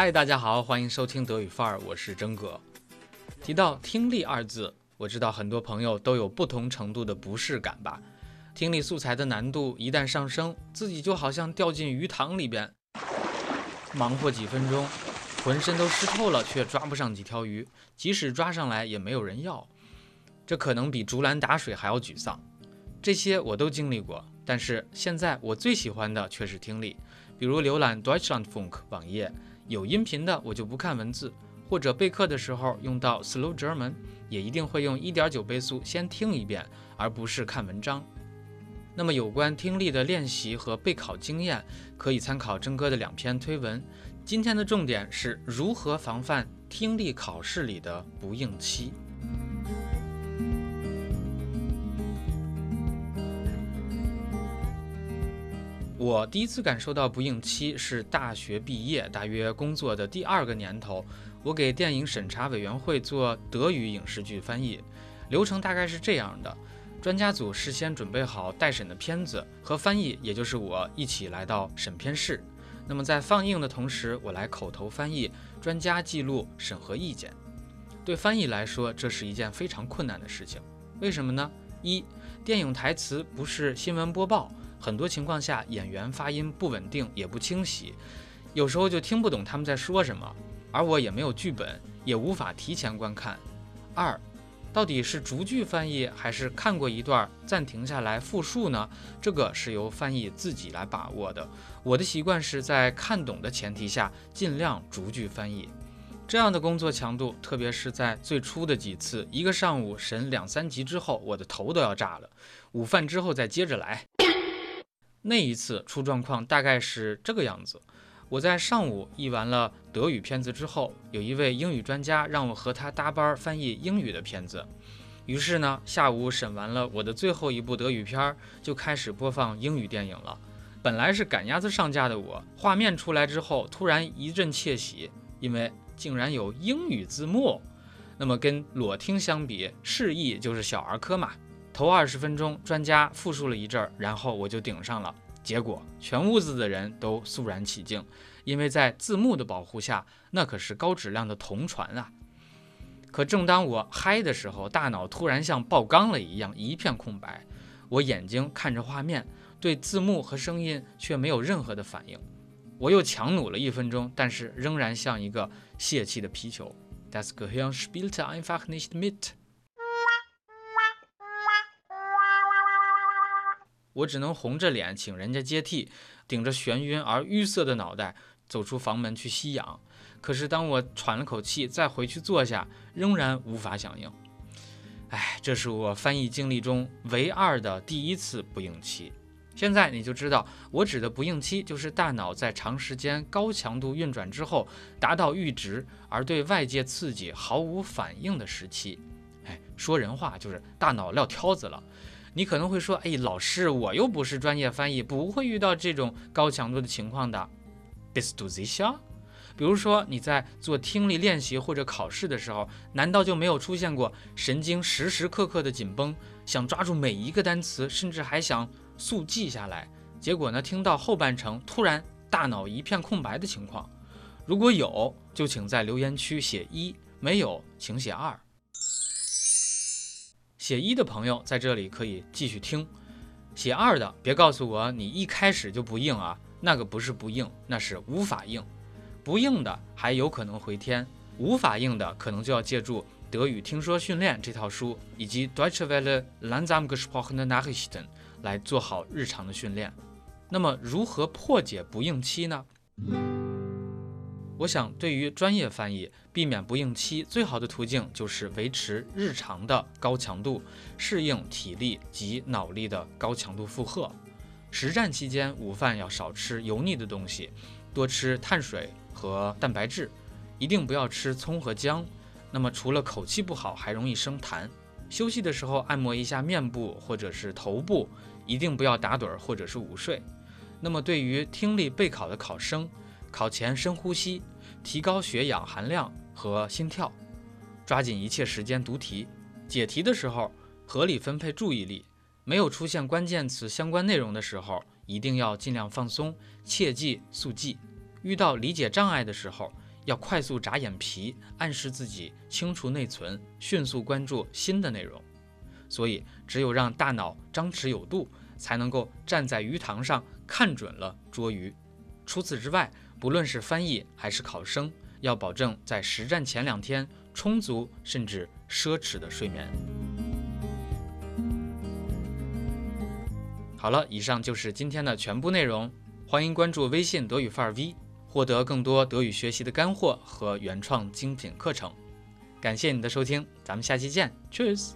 嗨，大家好，欢迎收听德语范儿，我是真哥。提到听力二字，我知道很多朋友都有不同程度的不适感吧。听力素材的难度一旦上升，自己就好像掉进鱼塘里边，忙活几分钟，浑身都湿透了，却抓不上几条鱼，即使抓上来也没有人要。这可能比竹篮打水还要沮丧。这些我都经历过，但是现在我最喜欢的却是听力，比如浏览 Deutschlandfunk 网页，有音频的我就不看文字，或者备课的时候用到 Slow German，也一定会用1.9倍速先听一遍，而不是看文章。那么有关听力的练习和备考经验，可以参考真哥的两篇推文。今天的重点是如何防范听力考试里的不应期。我第一次感受到不应期是大学毕业，大约工作的第二个年头，我给电影审查委员会做德语影视剧翻译，流程大概是这样的：专家组事先准备好待审的片子，和翻译，也就是我一起来到审片室。那么在放映的同时，我来口头翻译，专家记录审核意见。对翻译来说，这是一件非常困难的事情。为什么呢？一，电影台词不是新闻播报。很多情况下，演员发音不稳定也不清晰，有时候就听不懂他们在说什么。而我也没有剧本，也无法提前观看。二，到底是逐句翻译还是看过一段暂停下来复述呢？这个是由翻译自己来把握的。我的习惯是在看懂的前提下尽量逐句翻译。这样的工作强度，特别是在最初的几次，一个上午审两三集之后，我的头都要炸了。午饭之后再接着来。那一次出状况大概是这个样子：我在上午译完了德语片子之后，有一位英语专家让我和他搭班翻译英语的片子。于是呢，下午审完了我的最后一部德语片，就开始播放英语电影了。本来是赶鸭子上架的我，画面出来之后突然一阵窃喜，因为竟然有英语字幕。那么跟裸听相比，示意就是小儿科嘛。头二十分钟，专家复述了一阵儿，然后我就顶上了。结果全屋子的人都肃然起敬，因为在字幕的保护下，那可是高质量的同传啊。可正当我嗨的时候，大脑突然像爆缸了一样，一片空白。我眼睛看着画面，对字幕和声音却没有任何的反应。我又强弩了一分钟，但是仍然像一个泄气的皮球。Das Gehirn spielte einfach nicht mit。我只能红着脸请人家接替，顶着眩晕而淤塞的脑袋走出房门去吸氧。可是当我喘了口气再回去坐下，仍然无法响应。哎，这是我翻译经历中唯二的第一次不应期。现在你就知道，我指的不应期就是大脑在长时间高强度运转之后达到阈值，而对外界刺激毫无反应的时期。哎，说人话就是大脑撂挑子了。你可能会说：“哎，老师，我又不是专业翻译，不会遇到这种高强度的情况的。” This do this 比如说你在做听力练习或者考试的时候，难道就没有出现过神经时时刻刻的紧绷，想抓住每一个单词，甚至还想速记下来？结果呢，听到后半程突然大脑一片空白的情况？如果有，就请在留言区写一；没有，请写二。写一的朋友在这里可以继续听，写二的别告诉我你一开始就不硬啊，那个不是不硬，那是无法硬。不硬的还有可能回天，无法硬的可能就要借助《德语听说训练》这套书以及 Deutsche Welle Langsam gesprochene Nachrichten 来做好日常的训练。那么如何破解不应期呢？我想，对于专业翻译，避免不应期最好的途径就是维持日常的高强度，适应体力及脑力的高强度负荷。实战期间，午饭要少吃油腻的东西，多吃碳水和蛋白质，一定不要吃葱和姜。那么，除了口气不好，还容易生痰。休息的时候按摩一下面部或者是头部，一定不要打盹或者是午睡。那么，对于听力备考的考生，考前深呼吸，提高血氧含量和心跳，抓紧一切时间读题。解题的时候合理分配注意力，没有出现关键词相关内容的时候，一定要尽量放松，切记速记。遇到理解障碍的时候，要快速眨眼皮，暗示自己清除内存，迅速关注新的内容。所以，只有让大脑张弛有度，才能够站在鱼塘上看准了捉鱼。除此之外，不论是翻译还是考生，要保证在实战前两天充足甚至奢侈的睡眠。好了，以上就是今天的全部内容。欢迎关注微信德语范儿 V，获得更多德语学习的干货和原创精品课程。感谢你的收听，咱们下期见，Cheers。